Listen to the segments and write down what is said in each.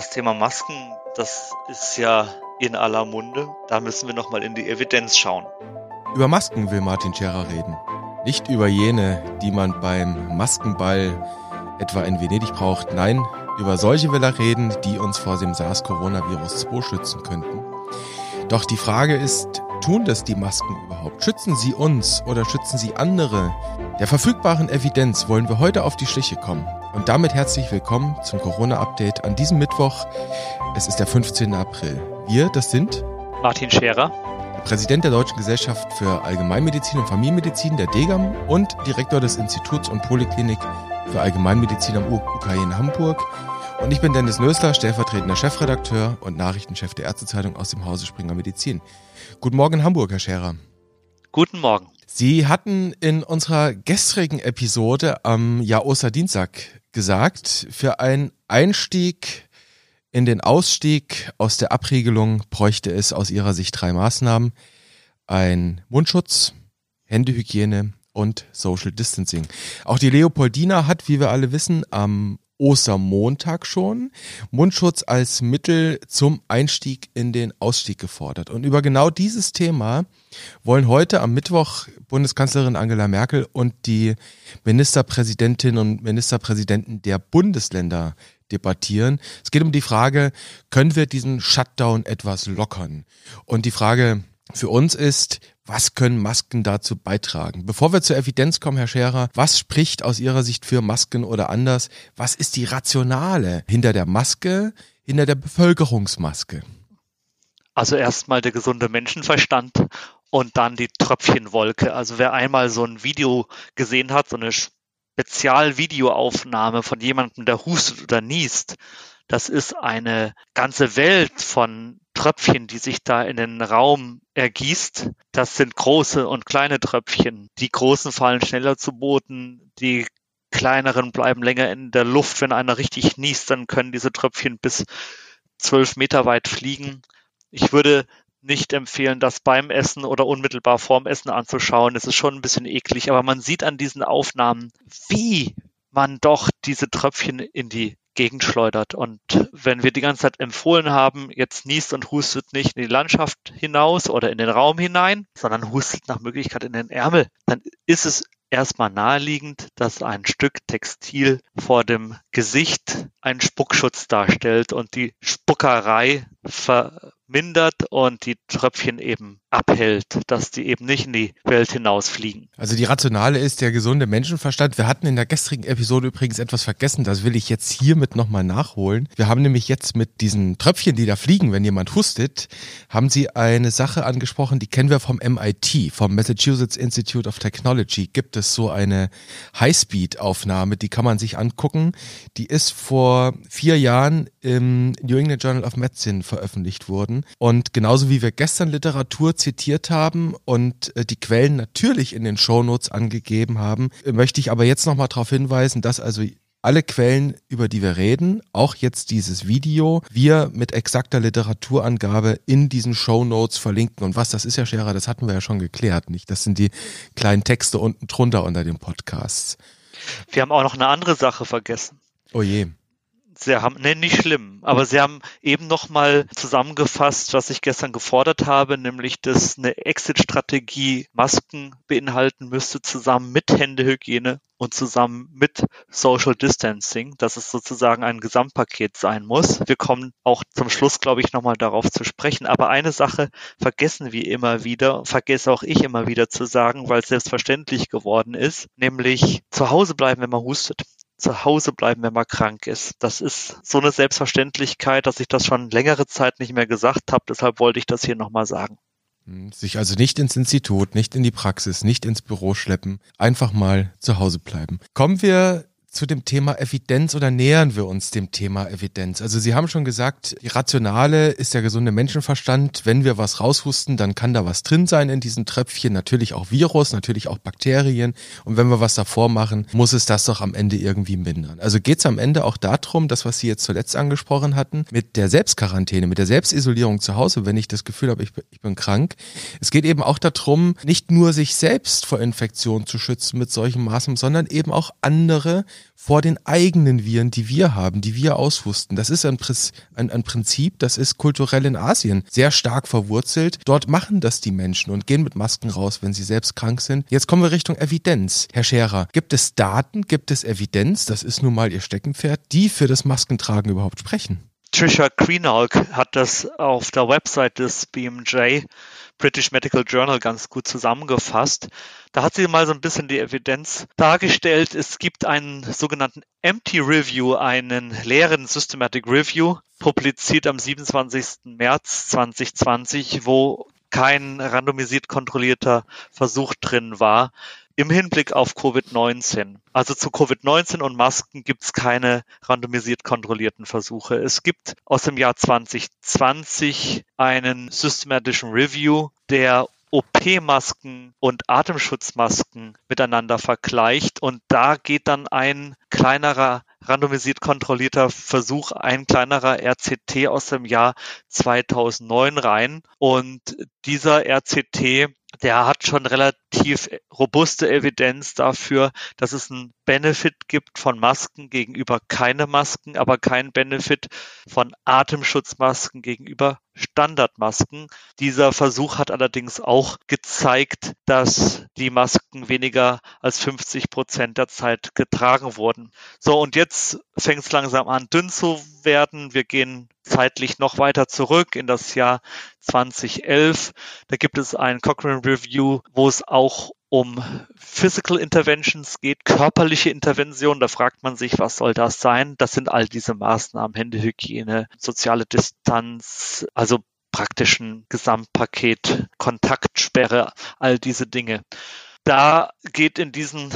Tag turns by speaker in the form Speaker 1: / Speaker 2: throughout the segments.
Speaker 1: Das Thema Masken, das ist ja in aller Munde. Da müssen wir nochmal in die Evidenz schauen.
Speaker 2: Über Masken will Martin Scherer reden. Nicht über jene, die man beim Maskenball etwa in Venedig braucht. Nein, über solche will er reden, die uns vor dem SARS-Coronavirus 2 schützen könnten. Doch die Frage ist, tun das die Masken überhaupt? Schützen sie uns oder schützen sie andere? Der verfügbaren Evidenz wollen wir heute auf die Schliche kommen. Und damit herzlich willkommen zum Corona-Update an diesem Mittwoch. Es ist der 15. April. Wir, das sind
Speaker 1: Martin Scherer,
Speaker 2: der Präsident der Deutschen Gesellschaft für Allgemeinmedizin und Familienmedizin, der DEGAM, und Direktor des Instituts und Poliklinik für Allgemeinmedizin am UKE in Hamburg. Und ich bin Dennis Nösler, stellvertretender Chefredakteur und Nachrichtenchef der Ärztezeitung aus dem Hause Springer Medizin. Guten Morgen Hamburg, Herr Scherer.
Speaker 1: Guten Morgen.
Speaker 2: Sie hatten in unserer gestrigen Episode am ja, Osterdienstag gesagt, für einen Einstieg in den Ausstieg aus der Abriegelung bräuchte es aus Ihrer Sicht drei Maßnahmen. Ein Mundschutz, Händehygiene und Social Distancing. Auch die Leopoldina hat, wie wir alle wissen, am Ostermontag schon Mundschutz als Mittel zum Einstieg in den Ausstieg gefordert. Und über genau dieses Thema wollen heute am Mittwoch Bundeskanzlerin Angela Merkel und die Ministerpräsidentinnen und Ministerpräsidenten der Bundesländer debattieren. Es geht um die Frage, können wir diesen Shutdown etwas lockern? Und die Frage für uns ist, was können Masken dazu beitragen? Bevor wir zur Evidenz kommen, Herr Scherer, was spricht aus Ihrer Sicht für Masken oder anders? Was ist die Rationale hinter der Maske, hinter der Bevölkerungsmaske?
Speaker 1: Also erstmal der gesunde Menschenverstand und dann die Tröpfchenwolke. Also wer einmal so ein Video gesehen hat, so eine Spezialvideoaufnahme von jemandem, der hustet oder niest, das ist eine ganze Welt von Tröpfchen, die sich da in den Raum ergießt. Das sind große und kleine Tröpfchen. Die großen fallen schneller zu Boden, die kleineren bleiben länger in der Luft. Wenn einer richtig niest, dann können diese Tröpfchen bis zwölf Meter weit fliegen. Ich würde nicht empfehlen, das beim Essen oder unmittelbar vorm Essen anzuschauen. Es ist schon ein bisschen eklig, aber man sieht an diesen Aufnahmen, wie man doch diese Tröpfchen in die Gegend. Und wenn wir die ganze Zeit empfohlen haben, jetzt niest und hustet nicht in die Landschaft hinaus oder in den Raum hinein, sondern hustet nach Möglichkeit in den Ärmel, dann ist es erstmal naheliegend, dass ein Stück Textil vor dem Gesicht einen Spuckschutz darstellt und die Spuckerei ver mindert und die Tröpfchen eben abhält, dass die eben nicht in die Welt hinausfliegen.
Speaker 2: Also die Rationale ist der gesunde Menschenverstand. Wir hatten in der gestrigen Episode übrigens etwas vergessen, das will ich jetzt hiermit nochmal nachholen. Wir haben nämlich jetzt mit diesen Tröpfchen, die da fliegen, wenn jemand hustet, haben sie eine Sache angesprochen, die kennen wir vom MIT, vom Massachusetts Institute of Technology. Gibt es so eine Highspeed-Aufnahme, die kann man sich angucken. Die ist vor vier Jahren im New England Journal of Medicine veröffentlicht worden und genauso wie wir gestern Literatur zitiert haben und äh, die Quellen natürlich in den Shownotes angegeben haben, möchte ich aber jetzt nochmal darauf hinweisen, dass also alle Quellen, über die wir reden, auch jetzt dieses Video, wir mit exakter Literaturangabe in diesen Show Notes verlinken. Und was das ist, ja, Scherer, das hatten wir ja schon geklärt, nicht? Das sind die kleinen Texte unten drunter unter den Podcasts.
Speaker 1: Wir haben auch noch eine andere Sache vergessen.
Speaker 2: Oh je
Speaker 1: sie haben, ne, nicht schlimm, aber sie haben eben nochmal zusammengefasst, was ich gestern gefordert habe, nämlich, dass eine Exit-Strategie Masken beinhalten müsste, zusammen mit Händehygiene und zusammen mit Social Distancing, dass es sozusagen ein Gesamtpaket sein muss. Wir kommen auch zum Schluss, glaube ich, nochmal darauf zu sprechen. Aber eine Sache vergessen wir immer wieder, vergesse auch ich immer wieder zu sagen, weil es selbstverständlich geworden ist, nämlich zu Hause bleiben, wenn man hustet zu Hause bleiben, wenn man krank ist. Das ist so eine Selbstverständlichkeit, dass ich das schon längere Zeit nicht mehr gesagt habe. Deshalb wollte ich das hier nochmal sagen.
Speaker 2: Hm, sich also nicht ins Institut, nicht in die Praxis, nicht ins Büro schleppen, einfach mal zu Hause bleiben. Kommen wir zu dem Thema Evidenz oder nähern wir uns dem Thema Evidenz? Also Sie haben schon gesagt, die Rationale ist der gesunde Menschenverstand. Wenn wir was raushusten, dann kann da was drin sein in diesen Tröpfchen. Natürlich auch Virus, natürlich auch Bakterien. Und wenn wir was davor machen, muss es das doch am Ende irgendwie mindern. Also geht es am Ende auch darum, das, was Sie jetzt zuletzt angesprochen hatten, mit der Selbstquarantäne, mit der Selbstisolierung zu Hause, wenn ich das Gefühl habe, ich, ich bin krank. Es geht eben auch darum, nicht nur sich selbst vor Infektionen zu schützen mit solchen Maßnahmen, sondern eben auch andere, vor den eigenen Viren, die wir haben, die wir auswussten. Das ist ein, ein, ein Prinzip, das ist kulturell in Asien sehr stark verwurzelt. Dort machen das die Menschen und gehen mit Masken raus, wenn sie selbst krank sind. Jetzt kommen wir Richtung Evidenz. Herr Scherer, gibt es Daten, gibt es Evidenz, das ist nun mal Ihr Steckenpferd, die für das Maskentragen überhaupt sprechen?
Speaker 1: Trisha Greenhalgh hat das auf der Website des BMJ British Medical Journal ganz gut zusammengefasst. Da hat sie mal so ein bisschen die Evidenz dargestellt. Es gibt einen sogenannten Empty Review, einen leeren Systematic Review, publiziert am 27. März 2020, wo kein randomisiert kontrollierter Versuch drin war im Hinblick auf Covid-19. Also zu Covid-19 und Masken gibt es keine randomisiert kontrollierten Versuche. Es gibt aus dem Jahr 2020 einen systematischen Review, der OP-Masken und Atemschutzmasken miteinander vergleicht und da geht dann ein kleinerer randomisiert kontrollierter Versuch, ein kleinerer RCT aus dem Jahr 2009 rein und dieser RCT der hat schon relativ robuste Evidenz dafür, dass es einen Benefit gibt von Masken gegenüber keine Masken, aber kein Benefit von Atemschutzmasken gegenüber Standardmasken. Dieser Versuch hat allerdings auch gezeigt, dass die Masken weniger als 50 Prozent der Zeit getragen wurden. So, und jetzt fängt es langsam an, dünn zu werden. Wir gehen zeitlich noch weiter zurück in das Jahr 2011. Da gibt es ein Cochrane Review, wo es auch um Physical Interventions geht, körperliche Intervention. Da fragt man sich, was soll das sein? Das sind all diese Maßnahmen, Händehygiene, soziale Distanz, also praktischen Gesamtpaket, Kontaktsperre, all diese Dinge. Da geht in diesen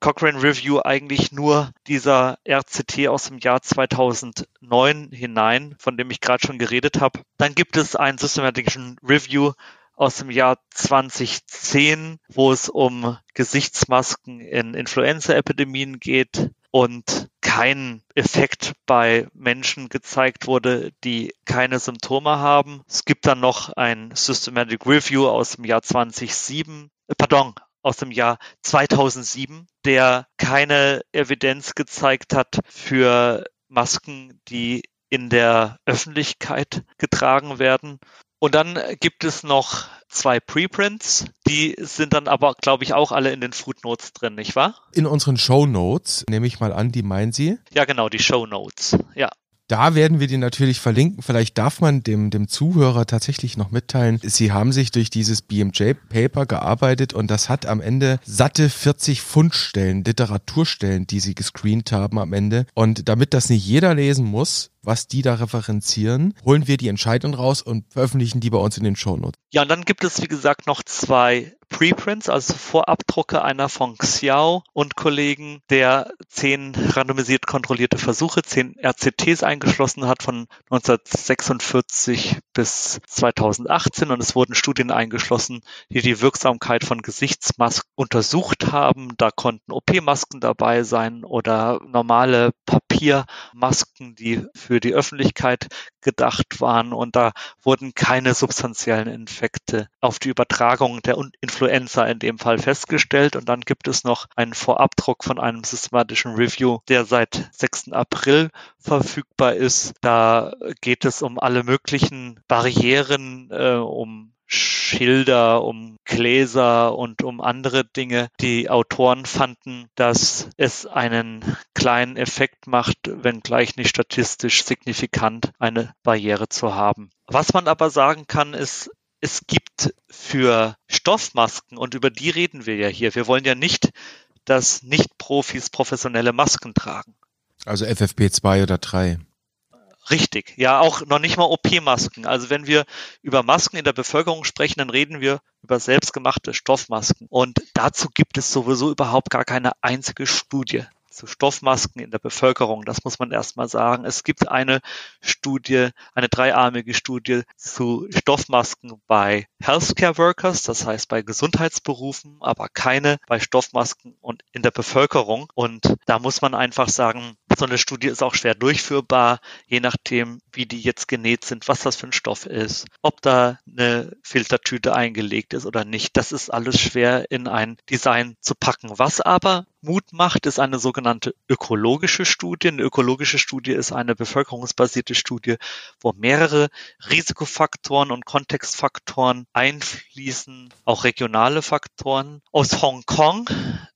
Speaker 1: Cochrane Review eigentlich nur dieser RCT aus dem Jahr 2009 hinein, von dem ich gerade schon geredet habe. Dann gibt es einen systematischen Review aus dem Jahr 2010, wo es um Gesichtsmasken in Influenza-Epidemien geht und kein Effekt bei Menschen gezeigt wurde, die keine Symptome haben. Es gibt dann noch ein Systematic Review aus dem Jahr 2007, äh, pardon, aus dem Jahr 2007, der keine Evidenz gezeigt hat für Masken, die in der Öffentlichkeit getragen werden. Und dann gibt es noch zwei Preprints, die sind dann aber, glaube ich, auch alle in den Footnotes drin, nicht wahr?
Speaker 2: In unseren Show Notes, nehme ich mal an, die meinen Sie?
Speaker 1: Ja, genau, die Show Notes, ja.
Speaker 2: Da werden wir die natürlich verlinken. Vielleicht darf man dem, dem Zuhörer tatsächlich noch mitteilen. Sie haben sich durch dieses BMJ-Paper gearbeitet und das hat am Ende satte 40 Fundstellen, Literaturstellen, die sie gescreent haben am Ende. Und damit das nicht jeder lesen muss, was die da referenzieren, holen wir die Entscheidung raus und veröffentlichen die bei uns in den Shownotes.
Speaker 1: Ja, und dann gibt es, wie gesagt, noch zwei Preprints, also Vorabdrucke einer von Xiao und Kollegen, der zehn randomisiert kontrollierte Versuche, zehn RCTs eingeschlossen hat von 1946 bis 2018 und es wurden Studien eingeschlossen, die die Wirksamkeit von Gesichtsmasken untersucht haben. Da konnten OP-Masken dabei sein oder normale Papiermasken, die für die Öffentlichkeit gedacht waren und da wurden keine substanziellen Infekte auf die Übertragung der Influenza in dem Fall festgestellt. Und dann gibt es noch einen Vorabdruck von einem systematischen Review, der seit 6. April verfügbar ist. Da geht es um alle möglichen Barrieren, äh, um Schilder, um Gläser und um andere Dinge. Die Autoren fanden, dass es einen kleinen Effekt macht, wenngleich nicht statistisch signifikant eine Barriere zu haben. Was man aber sagen kann, ist, es gibt für Stoffmasken, und über die reden wir ja hier, wir wollen ja nicht, dass Nicht-Profis professionelle Masken tragen.
Speaker 2: Also FFP2 oder 3.
Speaker 1: Richtig, ja, auch noch nicht mal OP-Masken. Also wenn wir über Masken in der Bevölkerung sprechen, dann reden wir über selbstgemachte Stoffmasken. Und dazu gibt es sowieso überhaupt gar keine einzige Studie zu Stoffmasken in der Bevölkerung. Das muss man erstmal sagen. Es gibt eine Studie, eine dreiarmige Studie zu Stoffmasken bei Healthcare Workers, das heißt bei Gesundheitsberufen, aber keine bei Stoffmasken und in der Bevölkerung. Und da muss man einfach sagen, so eine Studie ist auch schwer durchführbar, je nachdem, wie die jetzt genäht sind, was das für ein Stoff ist, ob da eine Filtertüte eingelegt ist oder nicht. Das ist alles schwer in ein Design zu packen. Was aber Mut macht, ist eine sogenannte ökologische Studie. Eine ökologische Studie ist eine bevölkerungsbasierte Studie, wo mehrere Risikofaktoren und Kontextfaktoren einfließen, auch regionale Faktoren. Aus Hongkong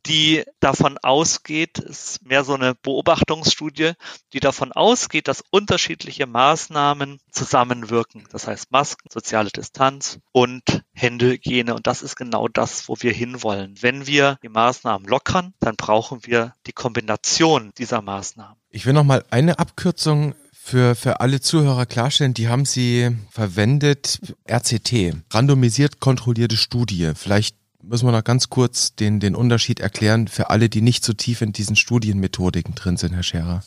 Speaker 1: die davon ausgeht, ist mehr so eine Beobachtungsstudie, die davon ausgeht, dass unterschiedliche Maßnahmen zusammenwirken. Das heißt Masken, soziale Distanz und Händehygiene. Und das ist genau das, wo wir hinwollen. Wenn wir die Maßnahmen lockern, dann brauchen wir die Kombination dieser Maßnahmen.
Speaker 2: Ich will noch mal eine Abkürzung für, für alle Zuhörer klarstellen, die haben Sie verwendet, RCT, randomisiert kontrollierte Studie. Vielleicht müssen wir noch ganz kurz den, den Unterschied erklären für alle, die nicht so tief in diesen Studienmethodiken drin sind, Herr Scherer.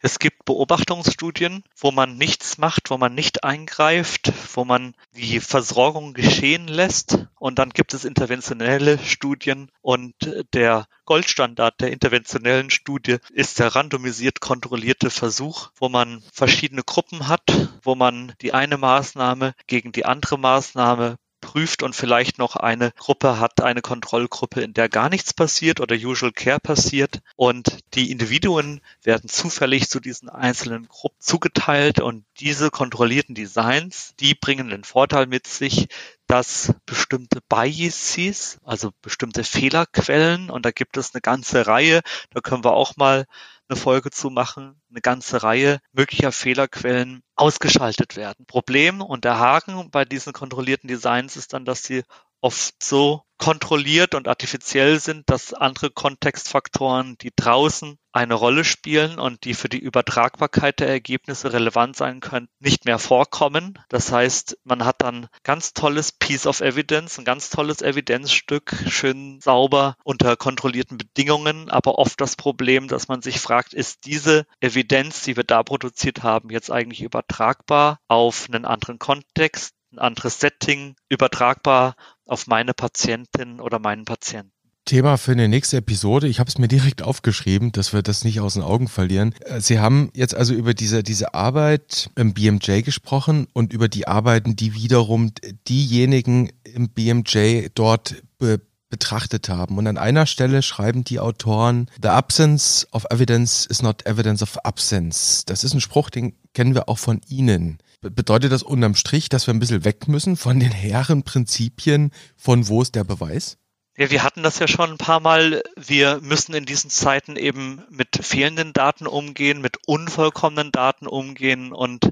Speaker 1: Es gibt Beobachtungsstudien, wo man nichts macht, wo man nicht eingreift, wo man die Versorgung geschehen lässt. Und dann gibt es interventionelle Studien. Und der Goldstandard der interventionellen Studie ist der randomisiert kontrollierte Versuch, wo man verschiedene Gruppen hat, wo man die eine Maßnahme gegen die andere Maßnahme prüft und vielleicht noch eine Gruppe hat, eine Kontrollgruppe, in der gar nichts passiert oder Usual Care passiert. Und die Individuen werden zufällig zu diesen einzelnen Gruppen zugeteilt und diese kontrollierten Designs, die bringen den Vorteil mit sich, dass bestimmte Biases, also bestimmte Fehlerquellen, und da gibt es eine ganze Reihe, da können wir auch mal eine Folge zu machen, eine ganze Reihe möglicher Fehlerquellen ausgeschaltet werden. Problem und der Haken bei diesen kontrollierten Designs ist dann, dass sie oft so kontrolliert und artifiziell sind, dass andere Kontextfaktoren, die draußen eine Rolle spielen und die für die Übertragbarkeit der Ergebnisse relevant sein können, nicht mehr vorkommen. Das heißt, man hat dann ganz tolles Piece of Evidence, ein ganz tolles Evidenzstück, schön sauber unter kontrollierten Bedingungen, aber oft das Problem, dass man sich fragt, ist diese Evidenz, die wir da produziert haben, jetzt eigentlich übertragbar auf einen anderen Kontext? Ein anderes Setting übertragbar auf meine Patientin oder meinen Patienten.
Speaker 2: Thema für eine nächste Episode. Ich habe es mir direkt aufgeschrieben, dass wir das nicht aus den Augen verlieren. Äh, Sie haben jetzt also über diese, diese Arbeit im BMJ gesprochen und über die Arbeiten, die wiederum diejenigen im BMJ dort be betrachtet haben. Und an einer Stelle schreiben die Autoren, The absence of evidence is not evidence of absence. Das ist ein Spruch, den kennen wir auch von Ihnen. Bedeutet das unterm Strich, dass wir ein bisschen weg müssen von den hehren Prinzipien von wo ist der Beweis?
Speaker 1: Ja, wir hatten das ja schon ein paar Mal. Wir müssen in diesen Zeiten eben mit fehlenden Daten umgehen, mit unvollkommenen Daten umgehen und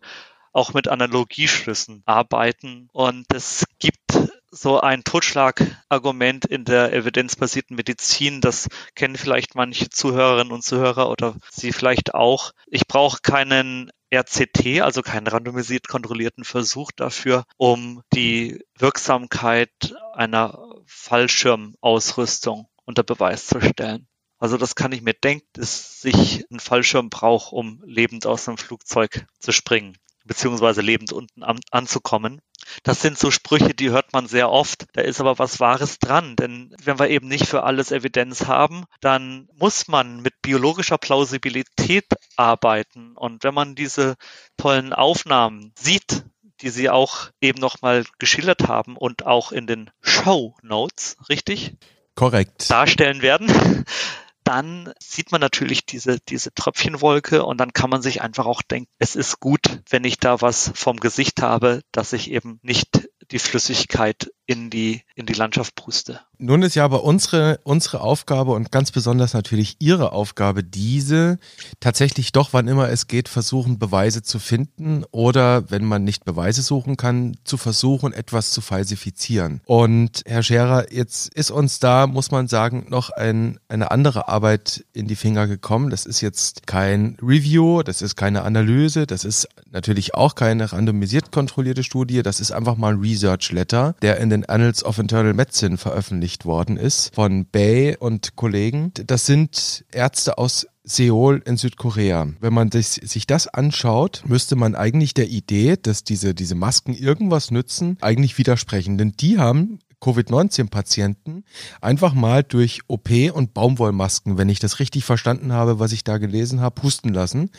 Speaker 1: auch mit Analogieschlüssen arbeiten. Und es gibt so ein Totschlagargument in der evidenzbasierten Medizin. Das kennen vielleicht manche Zuhörerinnen und Zuhörer oder Sie vielleicht auch. Ich brauche keinen RCT, also keinen randomisiert kontrollierten Versuch dafür, um die Wirksamkeit einer Fallschirmausrüstung unter Beweis zu stellen. Also das kann ich mir denken, dass ich einen Fallschirm brauche, um lebend aus einem Flugzeug zu springen beziehungsweise lebend unten an, anzukommen. Das sind so Sprüche, die hört man sehr oft. Da ist aber was Wahres dran, denn wenn wir eben nicht für alles Evidenz haben, dann muss man mit biologischer Plausibilität arbeiten. Und wenn man diese tollen Aufnahmen sieht, die Sie auch eben nochmal geschildert haben und auch in den Show Notes, richtig?
Speaker 2: Korrekt.
Speaker 1: Darstellen werden, dann sieht man natürlich diese, diese Tröpfchenwolke und dann kann man sich einfach auch denken, es ist gut, wenn ich da was vom Gesicht habe, dass ich eben nicht die Flüssigkeit in die, in die Landschaft puste.
Speaker 2: Nun ist ja aber unsere, unsere Aufgabe und ganz besonders natürlich Ihre Aufgabe diese, tatsächlich doch, wann immer es geht, versuchen, Beweise zu finden oder, wenn man nicht Beweise suchen kann, zu versuchen, etwas zu falsifizieren. Und Herr Scherer, jetzt ist uns da, muss man sagen, noch ein, eine andere Arbeit in die Finger gekommen. Das ist jetzt kein Review, das ist keine Analyse, das ist natürlich auch keine randomisiert kontrollierte Studie, das ist einfach mal ein Research Letter, der in den Annals of Internal Medicine veröffentlicht worden ist von Bay und Kollegen. Das sind Ärzte aus Seoul in Südkorea. Wenn man das, sich das anschaut, müsste man eigentlich der Idee, dass diese, diese Masken irgendwas nützen, eigentlich widersprechen. Denn die haben Covid-19-Patienten einfach mal durch OP und Baumwollmasken, wenn ich das richtig verstanden habe, was ich da gelesen habe, husten lassen.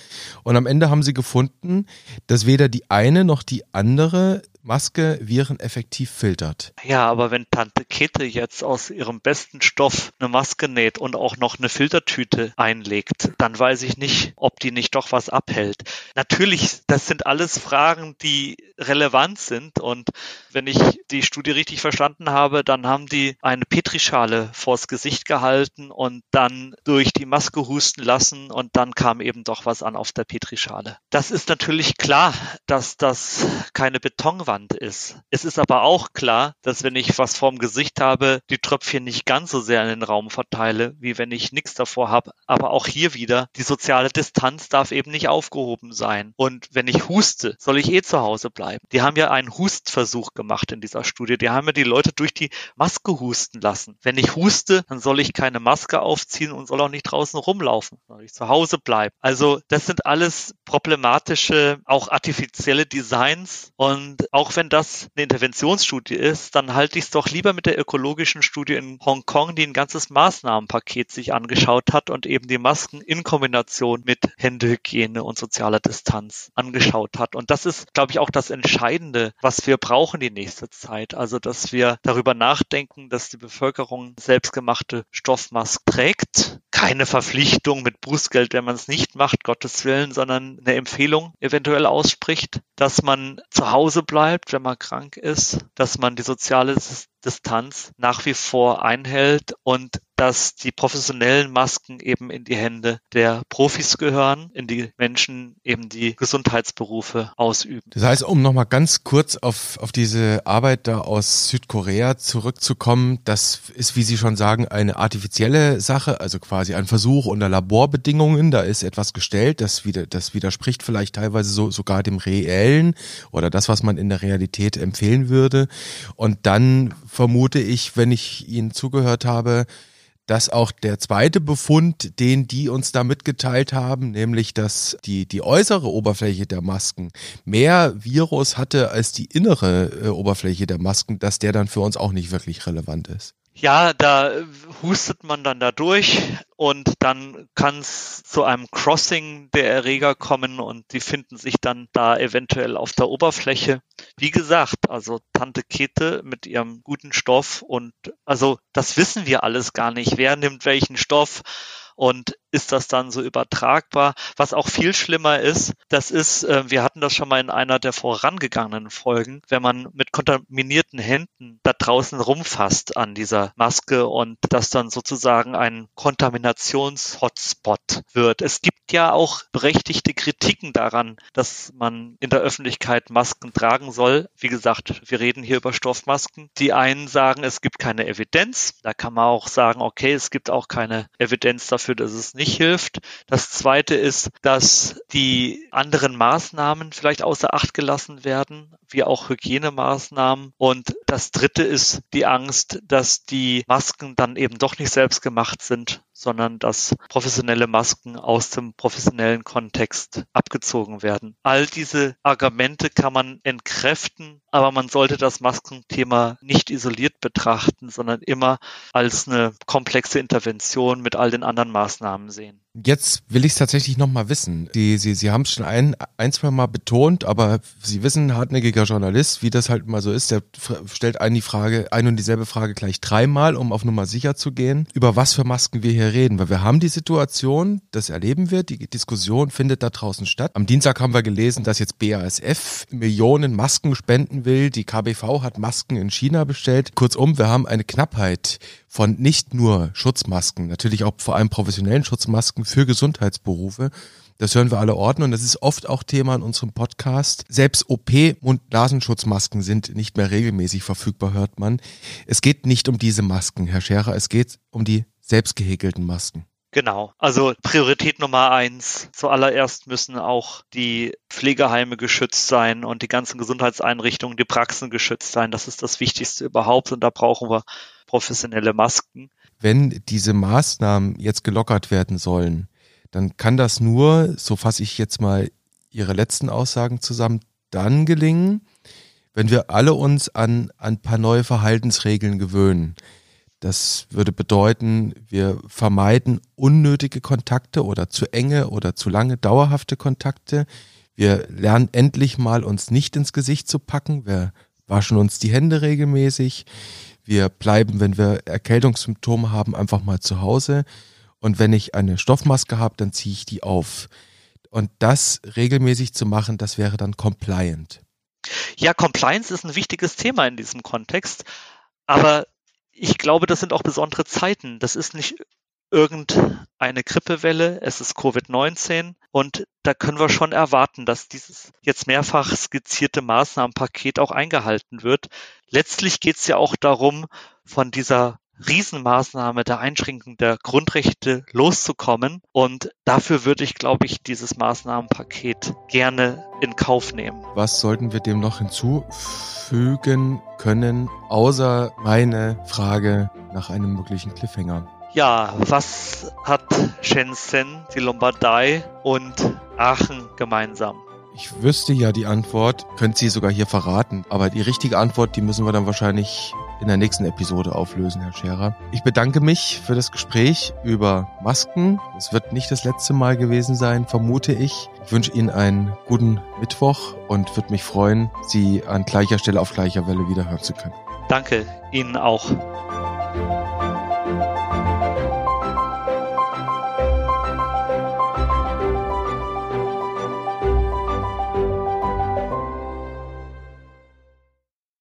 Speaker 2: Und am Ende haben sie gefunden, dass weder die eine noch die andere Maske Viren effektiv filtert.
Speaker 1: Ja, aber wenn Tante Kette jetzt aus ihrem besten Stoff eine Maske näht und auch noch eine Filtertüte einlegt, dann weiß ich nicht, ob die nicht doch was abhält. Natürlich, das sind alles Fragen, die relevant sind und wenn ich die Studie richtig verstanden habe, dann haben die eine Petrischale vors Gesicht gehalten und dann durch die Maske husten lassen und dann kam eben doch was an auf der Petrischale. Das ist natürlich klar, dass das keine Betonwand ist. Es ist aber auch klar, dass wenn ich was vorm Gesicht habe, die Tröpfchen nicht ganz so sehr in den Raum verteile, wie wenn ich nichts davor habe. Aber auch hier wieder, die soziale Distanz darf eben nicht aufgehoben sein. Und wenn ich huste, soll ich eh zu Hause bleiben. Die haben ja einen Hustversuch gemacht in dieser Studie. Die haben ja die Leute durch die Maske husten lassen. Wenn ich huste, dann soll ich keine Maske aufziehen und soll auch nicht draußen rumlaufen, soll ich zu Hause bleiben. Also das sind alles problematische, auch artifizielle Designs. Und auch wenn das eine Interventionsstudie ist, dann halte ich es doch lieber mit der ökologischen Studie in Hongkong, die ein ganzes Maßnahmenpaket sich angeschaut hat und eben die Masken in Kombination mit Händehygiene und sozialer Distanz angeschaut hat. Und das ist, glaube ich, auch das Entscheidende, was wir brauchen die nächste Zeit. Also, dass wir darüber nachdenken, dass die Bevölkerung selbstgemachte Stoffmasken trägt. Keine Verpflichtung mit Bußgeld, wenn man es nicht macht, Gottes Willen, sondern eine Empfehlung eventuell ausspricht, dass man zu Hause bleibt, wenn man krank ist, dass man die soziale Distanz nach wie vor einhält und dass die professionellen Masken eben in die Hände der Profis gehören, in die Menschen eben die Gesundheitsberufe ausüben.
Speaker 2: Das heißt, um nochmal ganz kurz auf, auf diese Arbeit da aus Südkorea zurückzukommen, das ist, wie Sie schon sagen, eine artifizielle Sache, also quasi ein Versuch unter Laborbedingungen, da ist etwas gestellt, das, wieder, das widerspricht vielleicht teilweise so, sogar dem Reellen oder das, was man in der Realität empfehlen würde. Und dann vermute ich, wenn ich Ihnen zugehört habe, dass auch der zweite Befund, den die uns da mitgeteilt haben, nämlich dass die, die äußere Oberfläche der Masken mehr Virus hatte als die innere äh, Oberfläche der Masken, dass der dann für uns auch nicht wirklich relevant ist.
Speaker 1: Ja, da hustet man dann da durch und dann kann es zu einem Crossing der Erreger kommen und die finden sich dann da eventuell auf der Oberfläche. Wie gesagt, also Tante Kete mit ihrem guten Stoff und also das wissen wir alles gar nicht. Wer nimmt welchen Stoff? und ist das dann so übertragbar? Was auch viel schlimmer ist, das ist, äh, wir hatten das schon mal in einer der vorangegangenen Folgen, wenn man mit kontaminierten Händen da draußen rumfasst an dieser Maske und das dann sozusagen ein Kontaminations-Hotspot wird. Es gibt ja auch berechtigte Kritiken daran, dass man in der Öffentlichkeit Masken tragen soll. Wie gesagt, wir reden hier über Stoffmasken. Die einen sagen, es gibt keine Evidenz. Da kann man auch sagen, okay, es gibt auch keine Evidenz dafür, dafür, dass es nicht hilft. Das zweite ist, dass die anderen Maßnahmen vielleicht außer Acht gelassen werden, wie auch Hygienemaßnahmen. Und das dritte ist die Angst, dass die Masken dann eben doch nicht selbst gemacht sind, sondern dass professionelle Masken aus dem professionellen Kontext abgezogen werden. All diese Argumente kann man entkräften, aber man sollte das Maskenthema nicht isoliert betrachten, sondern immer als eine komplexe Intervention mit all den anderen Maßnahmen sehen.
Speaker 2: Jetzt will ich es tatsächlich nochmal wissen. Sie, Sie, Sie haben es schon ein, ein, zwei Mal betont, aber Sie wissen, hartnäckiger Journalist, wie das halt mal so ist, der stellt einen die Frage, ein und dieselbe Frage gleich dreimal, um auf Nummer sicher zu gehen, über was für Masken wir hier reden. Weil wir haben die Situation, das erleben wir, die Diskussion findet da draußen statt. Am Dienstag haben wir gelesen, dass jetzt BASF Millionen Masken spenden will. Die KBV hat Masken in China bestellt. Kurzum, wir haben eine Knappheit von nicht nur Schutzmasken, natürlich auch vor allem professionellen Schutzmasken für Gesundheitsberufe. Das hören wir alle Orten und das ist oft auch Thema in unserem Podcast. Selbst OP- und Nasenschutzmasken sind nicht mehr regelmäßig verfügbar, hört man. Es geht nicht um diese Masken, Herr Scherer, es geht um die selbst gehäkelten Masken.
Speaker 1: Genau. Also Priorität Nummer eins. Zuallererst müssen auch die Pflegeheime geschützt sein und die ganzen Gesundheitseinrichtungen, die Praxen geschützt sein. Das ist das Wichtigste überhaupt und da brauchen wir professionelle Masken.
Speaker 2: Wenn diese Maßnahmen jetzt gelockert werden sollen, dann kann das nur, so fasse ich jetzt mal Ihre letzten Aussagen zusammen, dann gelingen, wenn wir alle uns an, an ein paar neue Verhaltensregeln gewöhnen. Das würde bedeuten, wir vermeiden unnötige Kontakte oder zu enge oder zu lange dauerhafte Kontakte. Wir lernen endlich mal, uns nicht ins Gesicht zu packen. Wir waschen uns die Hände regelmäßig. Wir bleiben, wenn wir Erkältungssymptome haben, einfach mal zu Hause. Und wenn ich eine Stoffmaske habe, dann ziehe ich die auf. Und das regelmäßig zu machen, das wäre dann compliant.
Speaker 1: Ja, Compliance ist ein wichtiges Thema in diesem Kontext. Aber ich glaube, das sind auch besondere Zeiten. Das ist nicht irgendeine Grippewelle, es ist Covid-19 und da können wir schon erwarten, dass dieses jetzt mehrfach skizzierte Maßnahmenpaket auch eingehalten wird. Letztlich geht es ja auch darum, von dieser Riesenmaßnahme der Einschränkung der Grundrechte loszukommen. Und dafür würde ich, glaube ich, dieses Maßnahmenpaket gerne in Kauf nehmen.
Speaker 2: Was sollten wir dem noch hinzufügen können, außer meine Frage nach einem möglichen Cliffhanger?
Speaker 1: Ja, was hat Shenzhen, die Lombardei und Aachen gemeinsam?
Speaker 2: Ich wüsste ja die Antwort, könnt sie sogar hier verraten, aber die richtige Antwort, die müssen wir dann wahrscheinlich in der nächsten Episode auflösen, Herr Scherer. Ich bedanke mich für das Gespräch über Masken. Es wird nicht das letzte Mal gewesen sein, vermute ich. Ich wünsche Ihnen einen guten Mittwoch und würde mich freuen, Sie an gleicher Stelle auf gleicher Welle wieder hören zu können.
Speaker 1: Danke Ihnen auch.